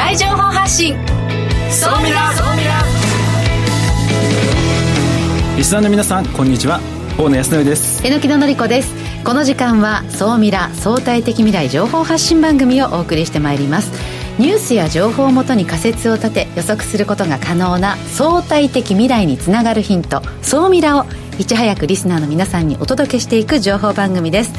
来情報発信。総ミラ総ミラリスナーの皆さんこんにちは。大野康則です。榎木のり子です。この時間は総ミラ相対的未来情報発信番組をお送りしてまいります。ニュースや情報をもとに仮説を立て予測することが可能な相対的未来につながるヒント。総ミラをいち早くリスナーの皆さんにお届けしていく情報番組です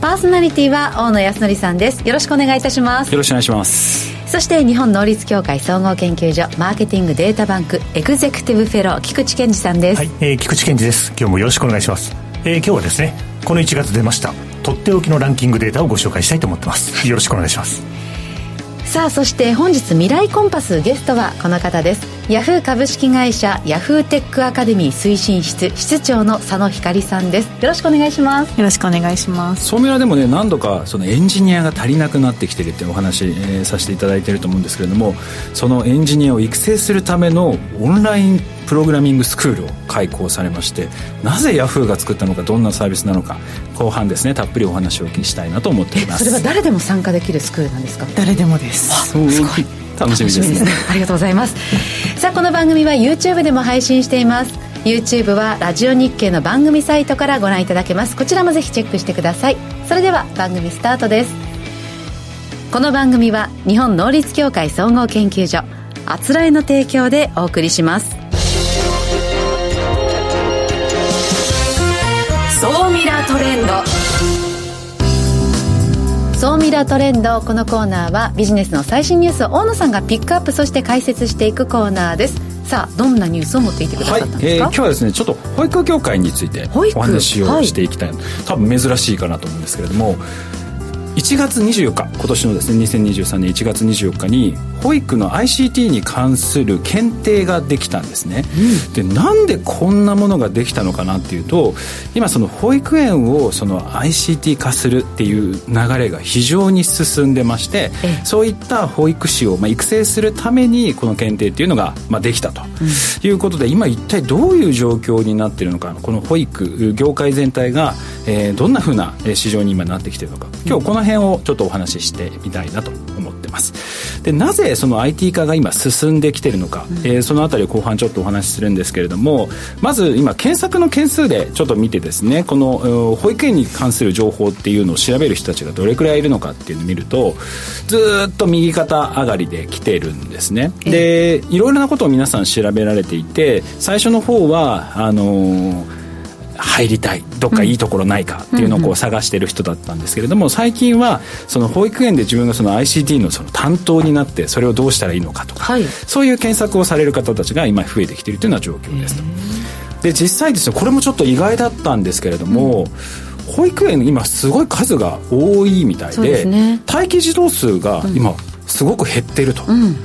パーソナリティは大野康則さんです。よろしくお願いいたします。よろしくお願いします。そして日本能率協会総合研究所マーケティングデータバンクエグゼクティブフェロー菊池健二さんです。はい、えー、菊池健二です。今日もよろしくお願いします、えー、今日はですねこの1月出ました。とっておきのランキングデータをご紹介したいと思ってます。よろしくお願いします。さあそして本日未来コンパスゲストはこの方ですヤフー株式会社ヤフーテックアカデミー推進室室長の佐野光さんです。よろしくお願いします。よろしくお願いします。総ミラでもね何度かそのエンジニアが足りなくなってきてるっていうお話、えー、させていただいていると思うんですけれどもそのエンジニアを育成するためのオンラインプログラミングスクールを開講されましてなぜヤフーが作ったのかどんなサービスなのか後半ですねたっぷりお話をお聞きしたいなと思っています。それは誰でも参加できるスクールなんですか？誰でもです。すごい楽しみですね、ね、ありがとうございます。さあこの番組は YouTube でも配信しています。YouTube はラジオ日経の番組サイトからご覧いただけます。こちらもぜひチェックしてください。それでは番組スタートです。この番組は日本能率協会総合研究所あつらえの提供でお送りします。総ミラートレンド。このコーナーはビジネスの最新ニュースを大野さんがピックアップそして解説していくコーナーです。さあどんなニュースを持っていてくださったんですか、はいえー、今日はですねちょっと保育業界についてお話をしていきたい、はい、多分珍しいかなと思うんですけれども1月24日今年のですね2023年1月24日に保育の ICT に関する検定ができたんですね、うん、でなんでこんなものができたのかなっていうと今その保育園をその ICT 化するっていう流れが非常に進んでましてそういった保育士をまあ育成するためにこの検定っていうのがまあできたと。いうことで、うん、今一体どういう状況になっているのかこの保育業界全体が、えー、どんなふうな市場に今なってきているのか。今日この辺をちょっとお話ししてみたいなと。思ってます。でなぜその IT 化が今進んできてるのか、うん、えー、そのあたりを後半ちょっとお話しするんですけれどもまず今検索の件数でちょっと見てですねこの保育園に関する情報っていうのを調べる人たちがどれくらいいるのかっていうのを見るとずっと右肩上がりで来てるんですね。でいろいろなことを皆さん調べられていて最初の方はあのー入りたいどっかいいところないかっていうのをこう探してる人だったんですけれども最近はその保育園で自分がその ICT のその担当になってそれをどうしたらいいのかとか、はい、そういう検索をされる方たちが今増えてきているというような状況ですと。で実際ですねこれもちょっと意外だったんですけれども、うん、保育園今すごい数が多いみたいで、ね、待機児童数が今すごく減ってると。うん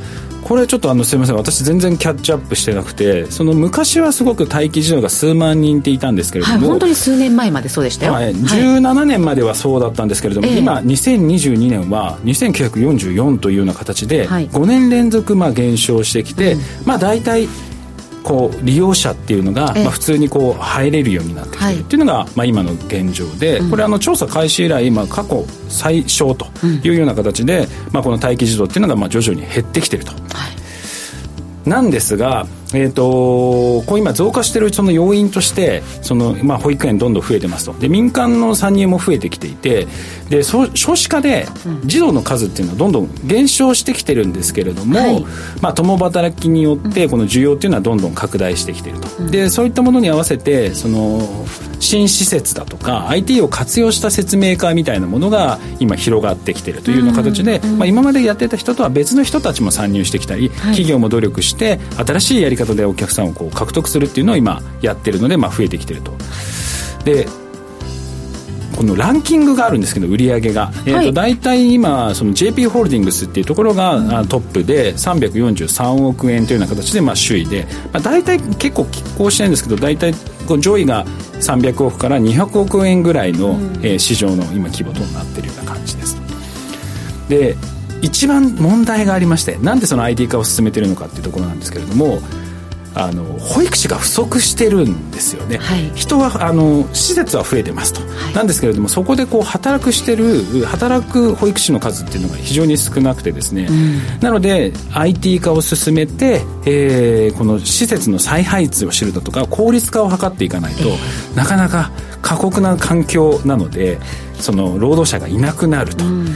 これちょっとあのすみません。私全然キャッチアップしてなくてその昔はすごく待機児童が数万人っていたんですけれども、はい、本当に数年前までそうでしたよ、はい、17年まではそうだったんですけれども、はい、今2022年は2944というような形で5年連続まあ減少してきて、うん、まあ大体こう利用者っていうのが、まあ、普通にこう入れるようになってきてるっていうのが、まあ、今の現状で、これあの調査開始以来、まあ、過去最小というような形で、まあ、この待機児童っていうのがまあ徐々に減ってきてると。なんですが、えーと、こう今増加しているその要因としてその、まあ、保育園どんどん増えてますと。で民間の参入も増えてきていてで少子化で児童の数っていうのはどんどん減少してきてるんですけれども、はい、まあ、共働きによってこの需要っていうのはどんどん拡大してきてると、うん、でそういったものに合わせてその新施設だとか IT を活用した説明会みたいなものが今広がってきてるというような形で、まあ、今までやってた人とは別の人たちも参入してきたり、はい、企業も努力して新しいやり方でお客さんをこう獲得するっていうのを今やってるので、まあ、増えてきてると。でこのランキングがあるんですけど売り上げが、はい、えー、と大体今その JP ホールディングスっていうところが、うん、トップで343億円というような形でまあ首位で、まあ、大体結構拮抗してるんですけど大体こう上位が300億から200億円ぐらいの、うん、えー、市場の今規模となっているような感じです。で一番問題がありましてなんでその IT 化を進めてるのかっていうところなんですけれどもあの保育士が不足してるんですよね、はい、人はあの施設は増えてますと、はい、なんですけれどもそこでこう働くしてる働く保育士の数っていうのが非常に少なくてですね、うん、なので IT 化を進めて、えー、この施設の再配置を知るだとか効率化を図っていかないと、えー、なかなか過酷な環境なのでその労働者がいなくなると。うん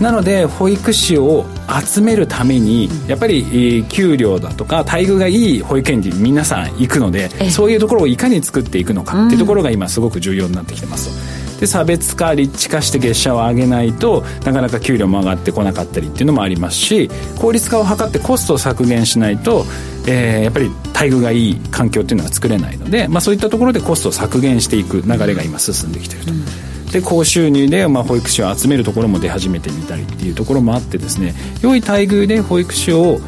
なので保育士を集めるためにやっぱり給料だとか待遇がいい保育園に皆さん行くのでそういうところをいかに作っていくのかっていうところが今すごく重要になってきてますで差別化立地化して月謝を上げないとなかなか給料も上がってこなかったりっていうのもありますし効率化を図ってコストを削減しないと、えー、やっぱり待遇がいい環境っていうのは作れないので、まあ、そういったところでコストを削減していく流れが今進んできてると。うんで高収入で、まあ、保育士を集めるところも出始めてみたりっていうところもあってですね良い待遇で保育士を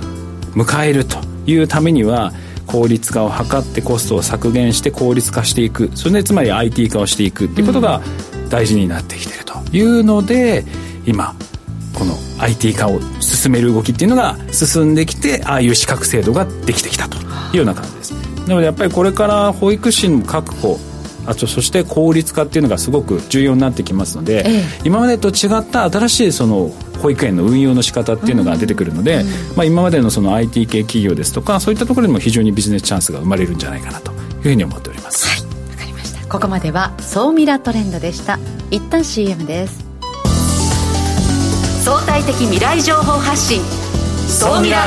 迎えるというためには効率化を図ってコストを削減して効率化していく。それでつまり IT 化をしていくっていうことが大事になってきてるというので、今この IT 化を進める動きっていうのが進んできてああいう資格制度ができてきたというような感じです。なのでやっぱりこれから保育士の確保あとそして効率化っていうのがすごく重要になってきますので、ええ、今までと違った新しいその保育園の運用の仕方っていうのが出てくるので、うん、まあ、今までのその IT 系企業ですとかそういったところでも非常にビジネスチャンスが生まれるんじゃないかなというふうに思っております。はいわかりました。ここまでは総ミラトレンドでした。一旦 CM です。相対的未来情報発信。総ミラ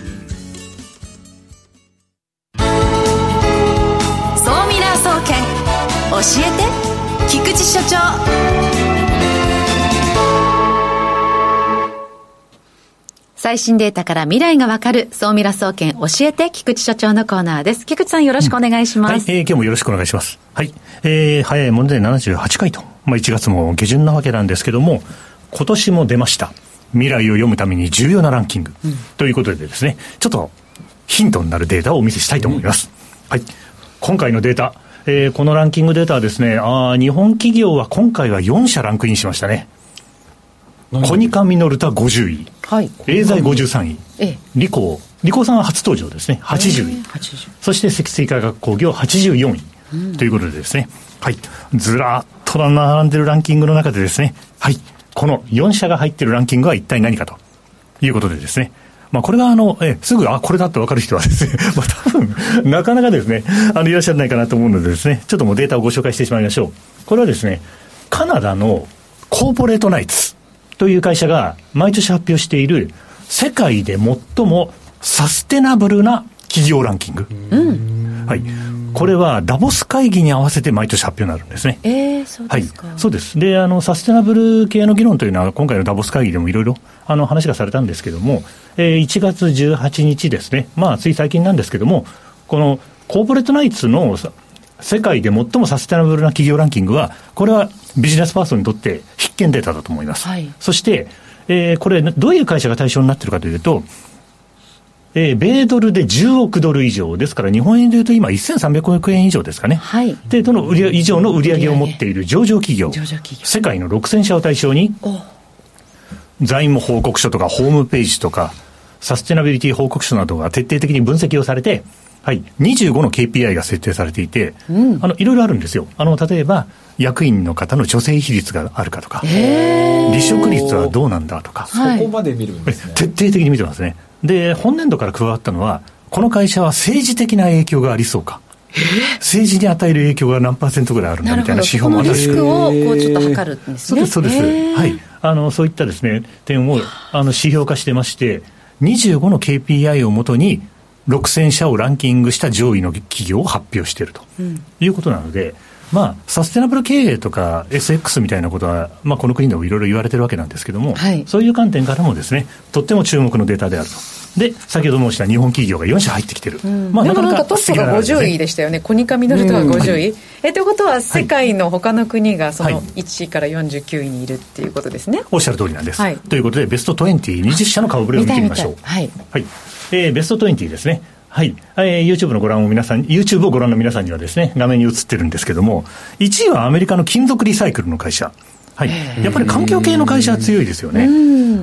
えて菊池所長最新データから未来がわかる、総ミラ総研教えて菊池所長のコーナーです。菊池さんよろしくお願いします。うん、はい、えー、今日もよろしくお願いします。はい。えー、早いもので78回と、まあ1月も下旬なわけなんですけども、今年も出ました。未来を読むために重要なランキング。うん、ということでですね、ちょっとヒントになるデータをお見せしたいと思います。うん、はい。今回のデータ、えー、このランキングデータはですね、あ日本企業は今回は4社ランクインしましたね。コニカミノルタ50位。はい。エーザイ53位。ええ。リコー。リコーさんは初登場ですね。80位。えー、そして積水化学工業84位。うん、ということでですね。はい。ずらっと並んでるランキングの中でですね。はい。この4社が入ってるランキングは一体何かということでですね。まあ、これがあの、えすぐ、あ、これだって分かる人はですね、まあ、多分、なかなかですね、あの、いらっしゃらないかなと思うのでですね、ちょっともうデータをご紹介してしまいましょう。これはですね、カナダのコーポレートナイツという会社が毎年発表している世界で最もサステナブルな企業ランキング。うん、はい。これはダボス会議に合わせて毎年発表になるんですね。えー、そうですか。はい、そうです。で、あの、サステナブル系の議論というのは、今回のダボス会議でもいろいろ、あの、話がされたんですけども、えー、1月18日ですね、まあ、つい最近なんですけども、このコーポレートナイツの世界で最もサステナブルな企業ランキングは、これはビジネスパーソンにとって必見データだと思います。はい、そして、えー、これ、どういう会社が対象になっているかというと、えー、米ドルで10億ドル以上。ですから、日本円でいうと今、1300億円以上ですかね、はい、でどの売り以上の売り上げを持っている上場企業、世界の6000社を対象に、財務報告書とかホームページとか、サステナビリティ報告書などが徹底的に分析をされて、はい、25の KPI が設定されていて、うん、あのいろいろあるんですよ。あの例えば役員の方の女性比率があるかとか、離職率はどうなんだとか、そこまで見るんですね。徹底的に見てますね。で、本年度から加わったのは、この会社は政治的な影響がありそうか。政治に与える影響が何パーセントぐらいあるんだみたいな指標もあるリスクをこうちょっと測るんですね。そうです、そうです。はい。あの、そういったですね、点を、あの、指標化してまして、25の KPI をもとに、6000社をランキングした上位の企業を発表しているということなので、まあ、サステナブル経営とか SX みたいなことは、まあ、この国でもいろいろ言われてるわけなんですけども、はい、そういう観点からもですね、とっても注目のデータであると。で、先ほど申した日本企業が4社入ってきてる。うん、まあ、でもなんかトップが50位でしたよね。コニカミノルトが50位。え、ということは、世界の他の国がその1位から49位にいるっていうことですね。はい、おっしゃる通りなんです。はい、ということで、ベスト20、20社の顔ぶれを見てみましょう。はい。はい。えー、ベスト20ですね。はい、えー、YouTube のご覧を皆さん、YouTube をご覧の皆さんにはですね、画面に映ってるんですけども、1位はアメリカの金属リサイクルの会社。はい。やっぱり環境系の会社は強いですよね。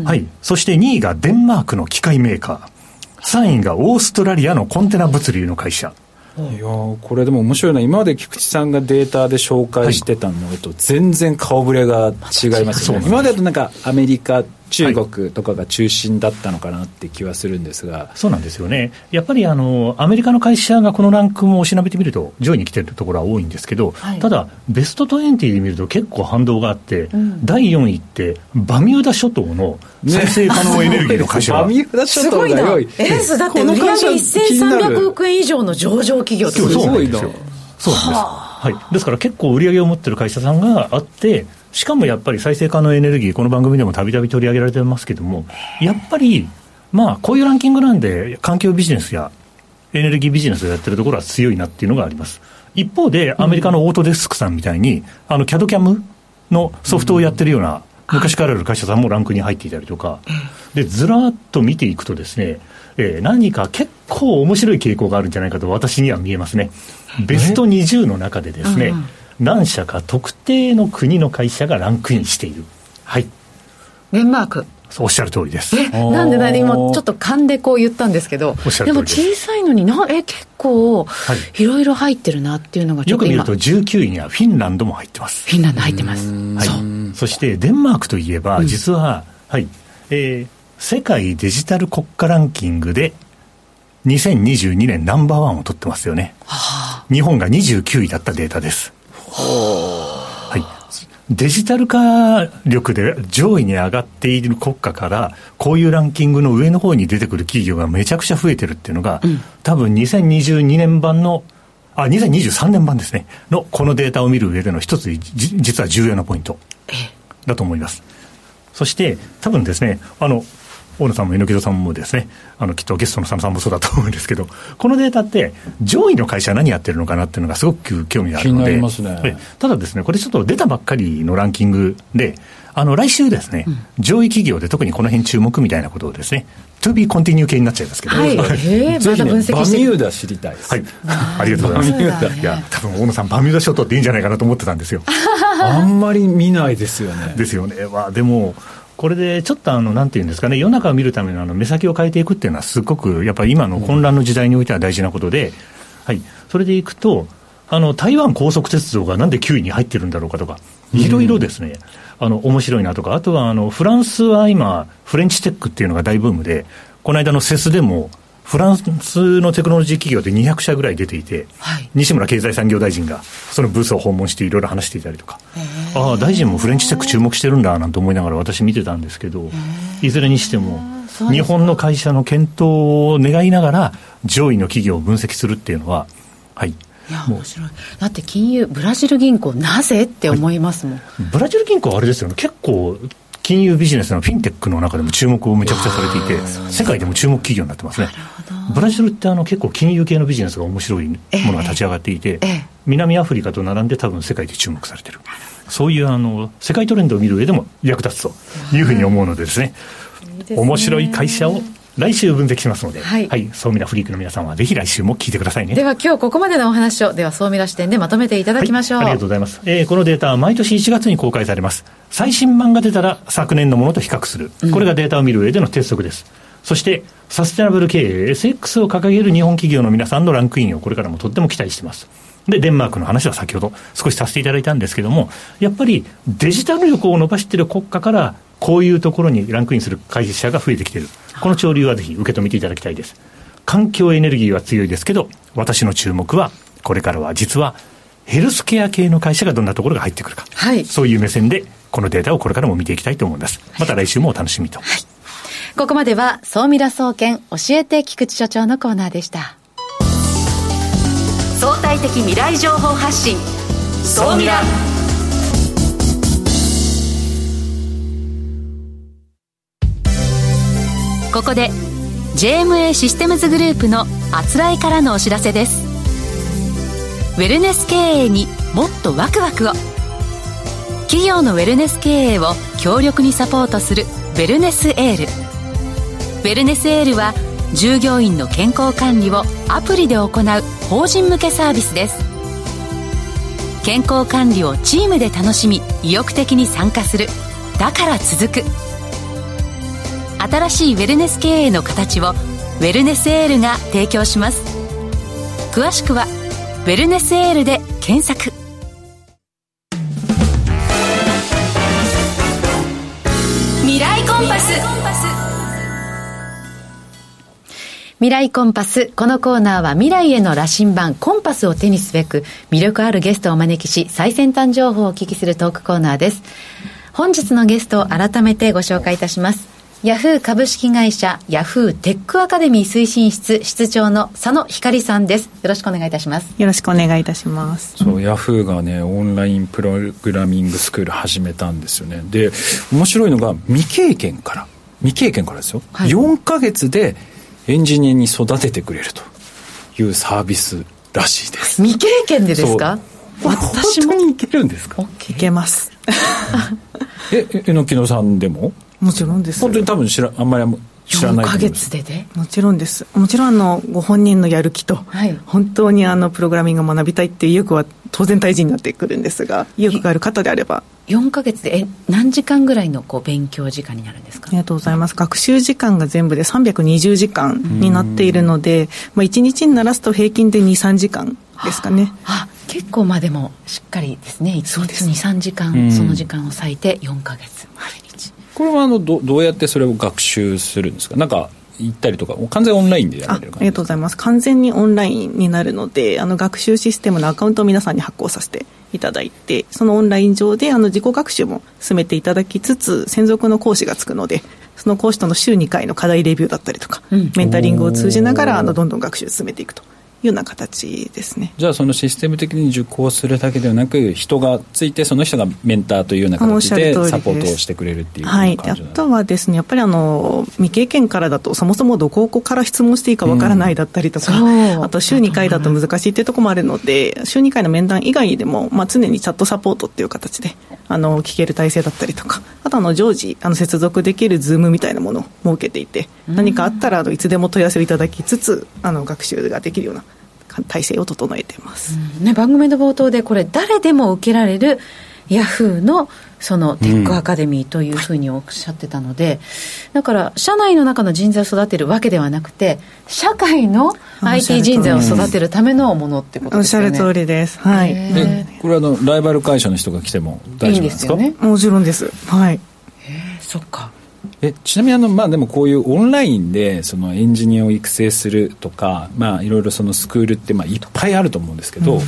はい。そして2位がデンマークの機械メーカー。3位がオーストラリアのコンテナ物流の会社。いやこれでも面白いな今まで菊池さんがデータで紹介してたのと全然顔ぶれが違いますよね、今までだとなんかアメリカ中国とかが中心だったのかなって気はするんですが、はい、そうなんですよね、やっぱりあのアメリカの会社がこのランクもおしなべてみると、上位に来てるところは多いんですけど、はい、ただ、ベスト20で見ると結構反動があって、うん、第4位って、バミューダ諸島の再生可能エネルギーの会社が、バミューダ諸島が良い、えー、だって売上1300億円以上の上場企業ってすよ、そうなんですよ。そうなんです。はい、ですから結構売り上げを持ってる会社さんがあって、しかもやっぱり再生可能エネルギー、この番組でもたびたび取り上げられてますけども、やっぱり、まあ、こういうランキングなんで、環境ビジネスやエネルギービジネスをやってるところは強いなっていうのがあります。一方で、アメリカのオートデスクさんみたいに、あの、キャドキャムのソフトをやってるような、昔からある会社さんもランクに入っていたりとか、で、ずらっと見ていくとですね、えー、何か結構面白い傾向があるんじゃないかと私には見えますね。ベスト20の中でですね、何社か特定の国の会社がランクインしている。はい。デンマーク。おっしゃる通りです。え、なんで何今ちょっと勘でこう言ったんですけど、でも小さいのにな、え、結構、いろいろ入ってるなっていうのがよく見ると19位にはフィンランドも入ってます。フィンランド入ってます。はい。そしてデンマークといえば、実は、うん、はい、えー、世界デジタル国家ランキングで2022年ナンバーワンを取ってますよね。はあ、日本が29位だったデータです。はい。デジタル化力で上位に上がっている国家から、こういうランキングの上の方に出てくる企業がめちゃくちゃ増えてるっていうのが、うん、多分2022年版の、あ、2023年版ですね、のこのデータを見る上での一つ、実は重要なポイントだと思います。そして、多分ですね、あの、大野さんも猪木戸さんもですね、あの、きっとゲストの佐野さんもそうだと思うんですけど、このデータって、上位の会社は何やってるのかなっていうのがすごく興味があるので、ね、ただですね、これちょっと出たばっかりのランキングで、あの、来週ですね、うん、上位企業で特にこの辺注目みたいなことをですね、to be continue 系になっちゃいますけど、はい、えー、まだ分析してバミューダ知りたいです。はい。ありがとうございます。いや、多分大野さん、バミューダ諸島っていいんじゃないかなと思ってたんですよ。あんまり見ないですよね。ですよね。まあ、でも、これでちょっとあの、なんていうんですかね、世の中を見るためのあの目先を変えていくっていうのは、すごくやっぱり今の混乱の時代においては大事なことで、はい、それでいくと、あの台湾高速鉄道がなんで9位に入ってるんだろうかとか、いろいろですね、うん、あの面白いなとか、あとはあのフランスは今、フレンチテックっていうのが大ブームで、この間のセスでも、フランスのテクノロジー企業で200社ぐらい出ていて、はい、西村経済産業大臣がそのブースを訪問していろいろ話していたりとか、ああ、大臣もフレンチテック注目してるんだなんて思いながら私見てたんですけど、いずれにしても、日本の会社の検討を願いながら、上位の企業を分析するっていうのは、はい。いや面白い。だって金融ブラジル銀行なぜって思いますもん、はい、ブラジル銀行はあれですよね。結構金融ビジネスのフィンテックの中でも注目をめちゃくちゃされていて、世界でも注目企業になってますね。ブラジルってあの結構金融系のビジネスが面白いものが立ち上がっていて、ええ南アフリカと並んで多分世界で注目されてる。そういうあの世界トレンドを見る上でも役立つというふうに思うのでですね、面白い会社を来週分析しますので、はい、はい、総ミラフリークの皆さんはぜひ来週も聞いてくださいね。では今日ここまでのお話を、では総ミラ視点でまとめていただきましょう。はい、ありがとうございます。えー、このデータは毎年1月に公開されます。最新版が出たら昨年のものと比較する。これがデータを見る上での鉄則です。うん、そして、サステナブル経営 SX を掲げる日本企業の皆さんのランクインをこれからもとっても期待しています。で、デンマークの話は先ほど少しさせていただいたんですけども、やっぱりデジタル力を伸ばしている国家からこういうところにランクインする会社が増えてきている。この潮流はぜひ受け止めていただきたいです。環境エネルギーは強いですけど、私の注目は、これからは実は、ヘルスケア系の会社がどんなところが入ってくるか。はい。そういう目線で、このデータをこれからも見ていきたいと思います。また来週もお楽しみと。はい。ここまでは、総ミラ総研教えて菊池所長のコーナーでした。相対的未来情報発信総ミラここで JMA システムズグループのあつらいからのお知らせです。ウェルネス経営にもっとワクワクを。企業のウェルネス経営を強力にサポートするウェルネスエール。ウェルネスエールは従業員の健康管理をアプリで行う法人向けサービスです。健康管理をチームで楽しみ意欲的に参加する。だから続く。新しいウェルネス経営の形をウェルネスエールが提供します詳しくは「ウェルネスエール」で検索未来コンパス未来コンパス。このコーナーは未来への羅針盤コンパスを手にすべく魅力あるゲストをお招きし最先端情報をお聞きするトークコーナーです。本日のゲストを改めてご紹介いたします。ヤフー株式会社ヤフーテックアカデミー推進室室長の佐野光さんです。よろしくお願いいたします。よろしくお願いいたします。そうヤフーがねオンラインプログラミングスクール始めたんですよね。で面白いのが未経験から。未経験からですよ、はい、4か月でエンジニアに育ててくれると。いうサービスらしいです。未経験でですか？私もいけるんですか？いけます。ええのきのさんでも？もちろんです。本当に多分知らあんまり知らない4ヶ月でで？もちろんです。もちろんあのご本人のやる気と、はい、本当にあのプログラミングを学びたいっていう意欲は当然大事になってくるんですが意欲がある方であれば。4か月でえ何時間ぐらいのこう勉強時間になるんですか？ありがとうございます。学習時間が全部で320時間になっているので、まあ、1日にならすと平均で23時間ですかね。あ結構まあでもしっかりですね。1日23時間その時間を割いて4か月これはあのどどうやってそれを学習するんですか？なんか行ったりとか完全オンラインでやられるありがとうございます。完全にオンラインになるのであの学習システムのアカウントを皆さんに発行させていただいてそのオンライン上であの自己学習も進めていただきつつ専属の講師がつくのでその講師との週2回の課題レビューだったりとか、うん、メンタリングを通じながらあのどんどん学習を進めていくとような形ですね。じゃあそのシステム的に受講するだけではなく人がついてその人がメンターというような形でサポートをしてくれるっていうはい。あとはですねやっぱりあの未経験からだとそもそもどこから質問していいかわからないだったりとか、う。ん、あと週2回だと難しいっていうところもあるので週2回の面談以外でも、まあ、常にチャットサポートっていう形であの聞ける体制だったりとかあとあの常時あの接続できる Zoom みたいなものを設けていて、何かあったらあのいつでも問い合わせをいただきつつあの学習ができるような体制を整えています、うん、ね、番組の冒頭でこれ誰でも受けられるヤフーのそのテックアカデミーというふうにおっしゃってたので、うん、だから社内の中の人材を育てるわけではなくて社会の IT 人材を育てるためのものってことですよね。おっしゃる通りです。はい。でこれはあのライバル会社の人が来ても大丈夫ですか？いいですよね。もちろんです。はい。えそっかえちなみにあの、まあ、でもこういうオンラインでそのエンジニアを育成するとか、まあ、いろいろそのスクールってまあいっぱいあると思うんですけど、うん、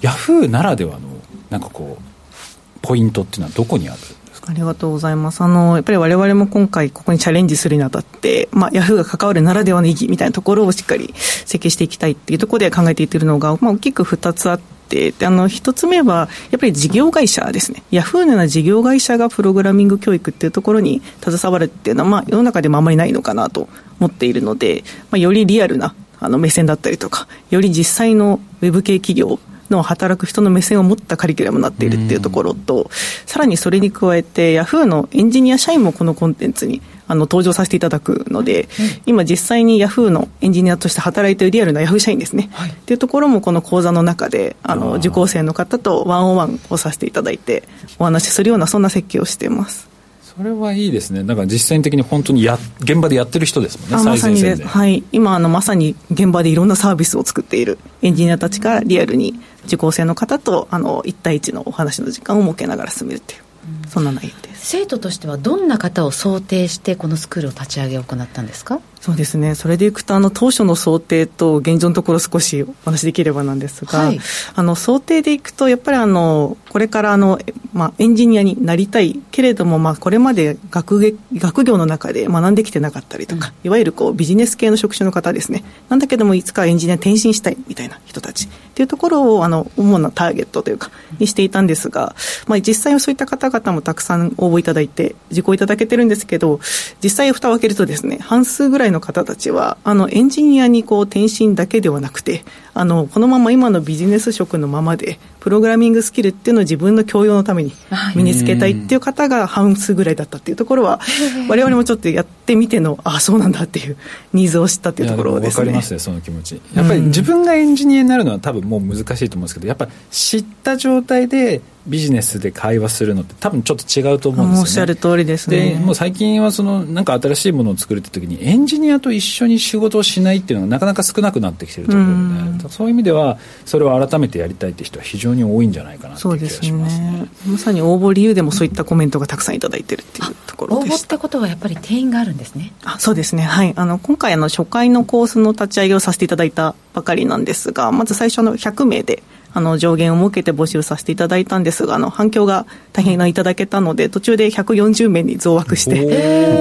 ヤフーならではのなんかこうポイントっていうのはどこにあるありがとうございます。あの、やっぱり我々も今回ここにチャレンジするにあたって、まあ、ヤフーが関わるならではの意義みたいなところをしっかり設計していきたいっていうところで考えていってるのが、まあ、大きく2つあって、あの一つ目はやっぱり事業会社ですね、ヤフーのような事業会社がプログラミング教育っていうところに携わるっていうのは、まあ、世の中でもあまりないのかなと思っているので、まあ、よりリアルなあの目線だったりとか、より実際のウェブ系企業の働く人の目線を持ったカリキュラムになっているっていうところと、さらにそれに加えて、ヤフーのエンジニア社員もこのコンテンツにあの登場させていただくので、今実際にヤフーのエンジニアとして働いているリアルなヤフー社員ですね、はい、っていうところもこの講座の中であの受講生の方とワンオンワンをさせていただいてお話しするようなそんな設計をしています。それはいいですね、だから実践的に本当にや現場でやってる人ですもんね、まさにはい、今あの、まさに現場でいろんなサービスを作っているエンジニアたちがリアルに受講生の方とあの1対1のお話の時間を設けながら進めるっていう、そんな内容生徒としてはどんな方を想定してこのスクールを立ち上げを行ったんですか？そうですね、それでいくと、あの当初の想定と現状のところ、少しお話しできればなんですが、はい、あの想定でいくと、やっぱりあのこれからあの、まあ、エンジニアになりたいけれども、まあ、これまで学学業の中で学んできてなかったりとか、うん、いわゆるこうビジネス系の職種の方ですね、なんだけども、いつかエンジニアに転身したいみたいな人たち。っていうところをあの主なターゲットというか、にしていたんですが、まあ、実際はそういった方々もたくさん応募いただいて、受講いただけてるんですけど、実際、蓋を開けるとですね、半数ぐらいの方たちは、あのエンジニアにこう転身だけではなくて、あのこのまま今のビジネス職のままで、プログラミングスキルっていうのを自分の教養のために身につけたいっていう方が半数ぐらいだったっていうところは、われわれもちょっとやってみての、ああ、そうなんだっていうニーズを知ったっていうところですね。わかりますね、その気持ち。やっぱり自分がエンジニアになるのは多分もう難しいと思うんですけど、やっぱ知った状態でビジネスで会話するのって多分ちょっと違うと思うんですよ、ね、おっしゃる通りですね。で、もう最近はそのなんか新しいものを作るって時にエンジニアと一緒に仕事をしないっていうのがなかなか少なくなってきてると思うので、うそういう意味ではそれを改めてやりたいって人は非常に多いんじゃないかなという気がしますね。ねまさに応募理由でもそういったコメントがたくさんいただいてるっていうところ応募ってことはやっぱり定員があるんですね。あそうですね。はい。あの今回あの初回のコースの立ち上げをさせていただいたばかりなんですが、まず最初の100名であの上限を設けて募集させていただいたんですがあの反響が大変いただけたので途中で140名に増枠して、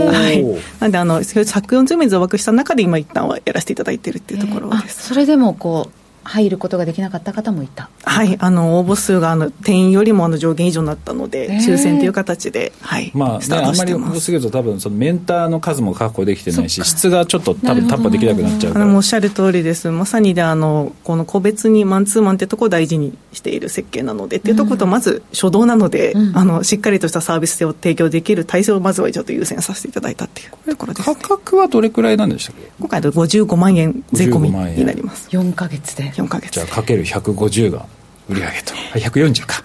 はい、なんであの140名増枠した中で今一旦はやらせていただいているっていうところです。それでもこう入ることができなかった方もいた。はいあの応募数があの定員よりもあの上限以上になったので、抽選という形で、はい、まあ、ね、あんまり多すぎると多分そのメンターの数も確保できてないし質がちょっと多分担保できなくなっちゃうから。おっしゃる通りです。まさにであのこの個別にマンツーマンってところを大事にしている設計なので、っていうところとまず初動なので、うん、あのしっかりとしたサービスを提供できる体制をまずはちょっと優先させていただいたっていうところです、ね、価格はどれくらいなんでしたっけ？今回で55万円税込みになります。4か月で4か月。じゃあかける150が売り上げと。140か、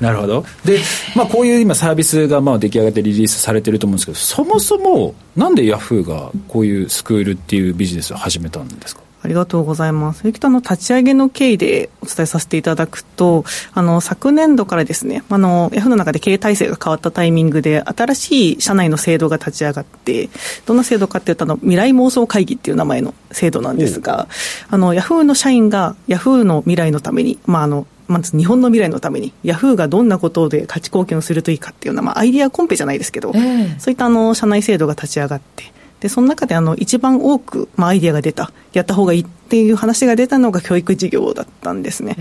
なるほど。で、まあ、こういう今サービスがまあ出来上がってリリースされてると思うんですけどそもそもなんでヤフーがこういうスクールっていうビジネスを始めたんですか？ありがとうございます。きとあの立ち上げの経緯でお伝えさせていただくと、あの昨年度からですね、あのヤフーの中で経営体制が変わったタイミングで新しい社内の制度が立ち上がって、どんな制度かっていうとあの未来妄想会議っていう名前の制度なんですが、あのヤフーの社員がヤフーの未来のために、まああのまず日本の未来のために、ヤフーがどんなことで価値貢献をするといいかっていうような、まあ、アイディアコンペじゃないですけど、えー、そういったあの社内制度が立ち上がって、でその中であの一番多く、まあ、アイディアが出た、やったほうがいいっていう話が出たのが教育事業だったんですね。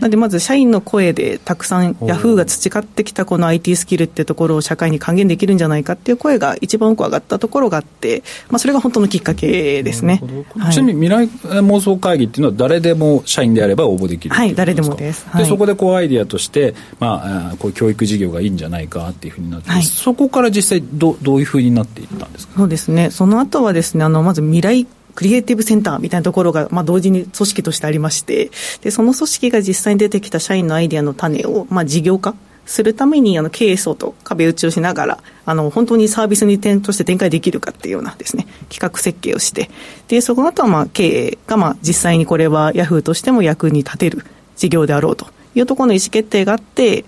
なのでまず社員の声でたくさんヤフーが培ってきたこの IT スキルってところを社会に還元できるんじゃないかっていう声が一番多く上がったところがあって、まあ、それが本当のきっかけですね。はい、ちなみに未来妄想会議っていうのは誰でも社員であれば応募できるはい誰でもです。で、そこでこうアイディアとして、まあ、こう教育事業がいいんじゃないかっていうふうになって、はい、そこから実際どどういうふうになっていったんですか？そうですね。その後はですねあのまず未来クリエイティブセンターみたいなところが、まあ、同時に組織としてありまして、で、その組織が実際に出てきた社員のアイディアの種を、まあ、事業化するために、あの、経営層と壁打ちをしながら、あの、本当にサービスに点として展開できるかっていうようなですね、企画設計をして、で、その後は、まあ、経営が、まあ、実際にこれはヤフーとしても役に立てる事業であろうというところの意思決定があって、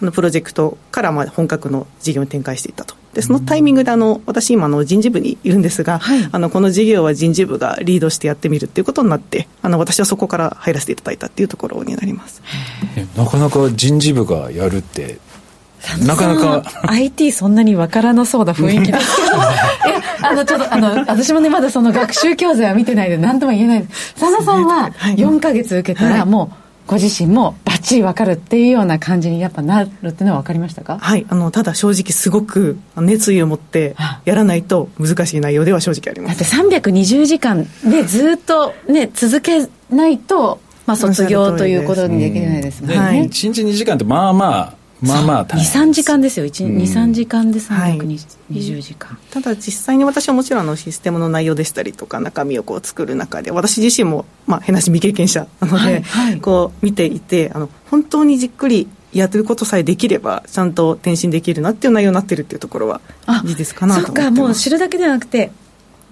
あの、プロジェクトからまあ本格の事業に展開していったと。でそのタイミングであの私今の人事部にいるんですが、はい、あのこの事業は人事部がリードしてやってみるっていうことになってあの私はそこから入らせていただいたっていうところになります。なかなか人事部がやるってなかなか IT そんなにわからなそうな雰囲気ですけどあのちょっとあの私もねまだその学習教材は見てないで何とも言えない佐野さんは4か月受けたらもう、ご自身もばっちり分かるっていうような感じにやっぱなるっていうのは分かりましたか？はい。あのただ正直すごく熱意を持ってやらないと難しい内容では正直ありますだって320時間でずっとね続けないとまあ卒業ということにできないですもんね、はい、1日2時間ってまあまあまあまあ23時間ですよ。23時間で320時間、はい、ただ実際に私はもちろんあのシステムの内容でしたりとか中身をこう作る中で私自身も、まあ、変なし未経験者なので、はいはい、こう見ていてあの本当にじっくりやってることさえできればちゃんと転身できるなっていう内容になってるっていうところは事実かなと思ってます。そっかもう知るだけではなくて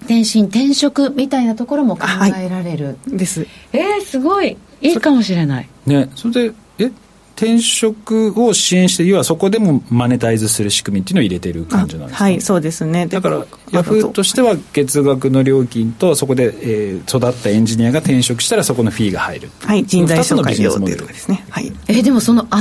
転身転職みたいなところも考えられる、はい、です。えー、すごい。いいかもしれない。ねそれでえ転職を支援して要はそこでもマネタイズする仕組みっていうのを入れてる感じなんですか、はいそうですね。だからヤフーとしては月額の料金とそこで、えー、育ったエンジニアが転職したらそこのフィーが入るはい人材紹介料というところですね、はい、えー、でもその斡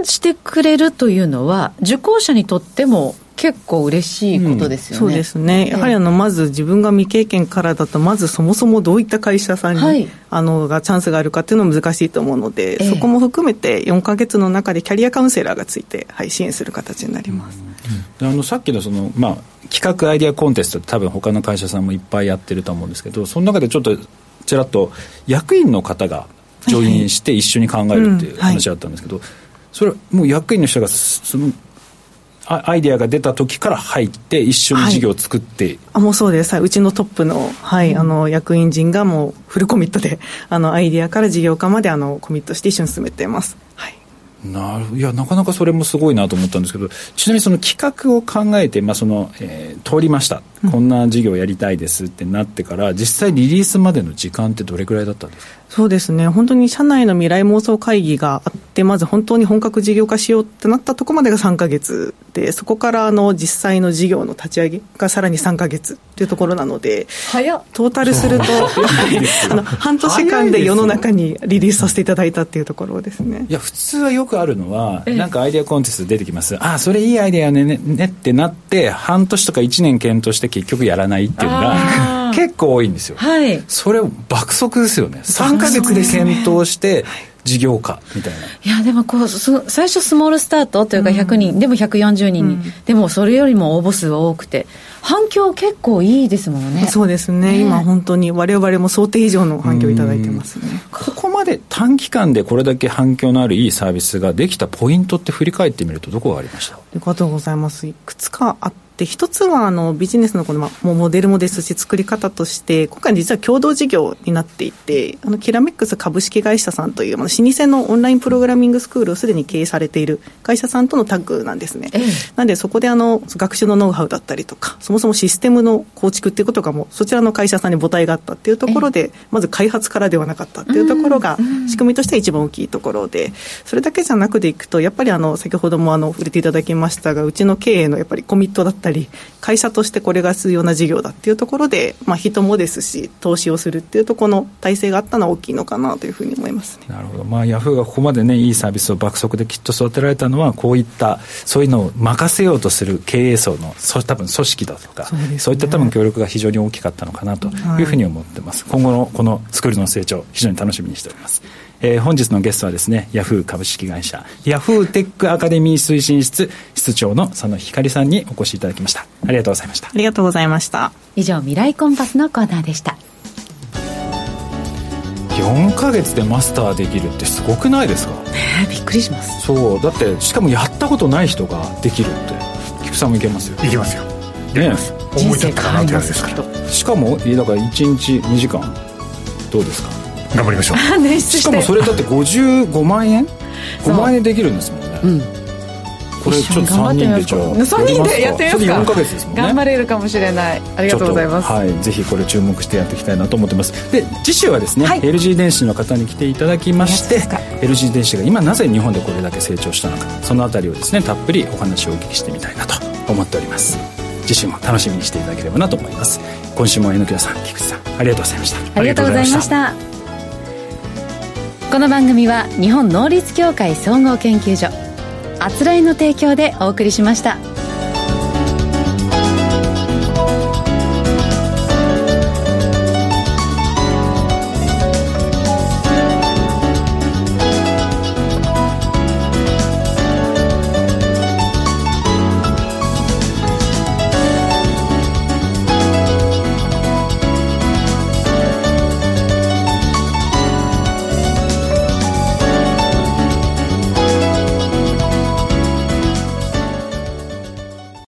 旋してくれるというのは受講者にとっても結構嬉しいことですよね、うん、そうですね、やはりあのまず自分が未経験からだと、まずそもそもどういった会社さんに、はい、あのがチャンスがあるかっていうのも難しいと思うので、そこも含めて4か月の中でキャリアカウンセラーがついて、はい、支援する形になります。うん、あのさっきのその、まあ、企画アイデアコンテストって多分他の会社さんもいっぱいやってると思うんですけどその中でちょっとちらっと役員の方がジョインして一緒に考えるっていう話だったんですけど、それもう役員の人がそのアイデアが出た時から入って一緒に事業を作って、はい、あもうそうです、はい、うちのトップの,、はい、あの役員陣がもうフルコミットで あのアイデアから事業化まであのコミットして一緒に進めています。はい。なるいやなかなかそれもすごいなと思ったんですけどちなみにその企画を考えて、まあそのえー、通りました、うん、こんな事業やりたいですってなってから実際リリースまでの時間ってどれぐらいだったんですか？そうですね、本当に社内の未来妄想会議があって、まず本当に本格事業化しようってなったところまでが3か月で、そこからあの実際の事業の立ち上げがさらに3か月っていうところなので、トータルすると、あの半年間で世の中にリリースさせていただいたっていうところですね。いや、普通はよくあるのは、なんかアイデアコンテスト出てきます、ああ、それいいアイデアねねねってなって、半年とか1年検討して結局やらないっていうのが。結構多いんですよ、はい、それ爆速ですよね。3か月で検討して事業化みたいな、いやでもこうそ最初スモールスタートというか100人、うん、でも140人に、うん、でもそれよりも応募数は多くて反響結構いいですもんね。そうですね、ね、今本当に我々も想定以上の反響いただいてますね。ここまで短期間でこれだけ反響のあるいいサービスができたポイントって振り返ってみるとどこがありました？ありがとうございます。いくつかあってで一つはあのビジネスのこの、まあ、モデルもですし作り方として今回実は共同事業になっていてあのキラメックス株式会社さんという、まあ、老舗のオンラインプログラミングスクールをすでに経営されている会社さんとのタッグなんですね、ええ、なんでそこであの学習のノウハウだったりとかそもそもシステムの構築っていうことがもうそちらの会社さんに母体があったっていうところで、まず開発からではなかったっていうところが仕組みとしては一番大きいところでそれだけじゃなくていくとやっぱりあの先ほどもあの触れていただきましたがうちの経営のやっぱりコミットだったり会社としてこれが必要な事業だっていうところで、まあ、人もですし投資をするっていうところの体制があったのは大きいのかなというふうに思います、ね、なるほど、まあ、ヤフーがここまでねいいサービスを爆速できっと育てられたのはこういったそういうのを任せようとする経営層のそ多分組織だとかそう、ね,、いった多分協力が非常に大きかったのかなというふうに思ってます、はい、今後のこのスクールの成長非常に楽しみにしておりますえー、本日のゲストはですねヤフー株式会社ヤフーテックアカデミー推進室室長の佐野光さんにお越しいただきました。ありがとうございました。ありがとうございました。以上未来コンパスのコーナーでした。4か月でマスターできるってすごくないですか？ねびっくりします。そう。だってしかもやったことない人ができるって菊さんもいけますよ。いけますよ。ね思い立ったかなってやつですからしかもだから1日2時間どうですか？頑張りましょう。しかもそれだって55万円5万円できるんですもんね、うん、これちょっと3人でじゃあ。3人でやってみますか。4か月ですもんね。頑張れるかもしれない。ありがとうございます。はい。ぜひこれ注目してやっていきたいなと思ってます。で次週はですね、はい、LG 電子の方に来ていただきまして LG 電子が今なぜ日本でこれだけ成長したのかそのあたりをですねたっぷりお話をお聞きしてみたいなと思っております。次週も楽しみにしていただければなと思います。今週も榎倉さん菊池さんありがとうございました。ありがとうございましたこの番組は日本能率協会総合研究所あつらいの提供でお送りしました。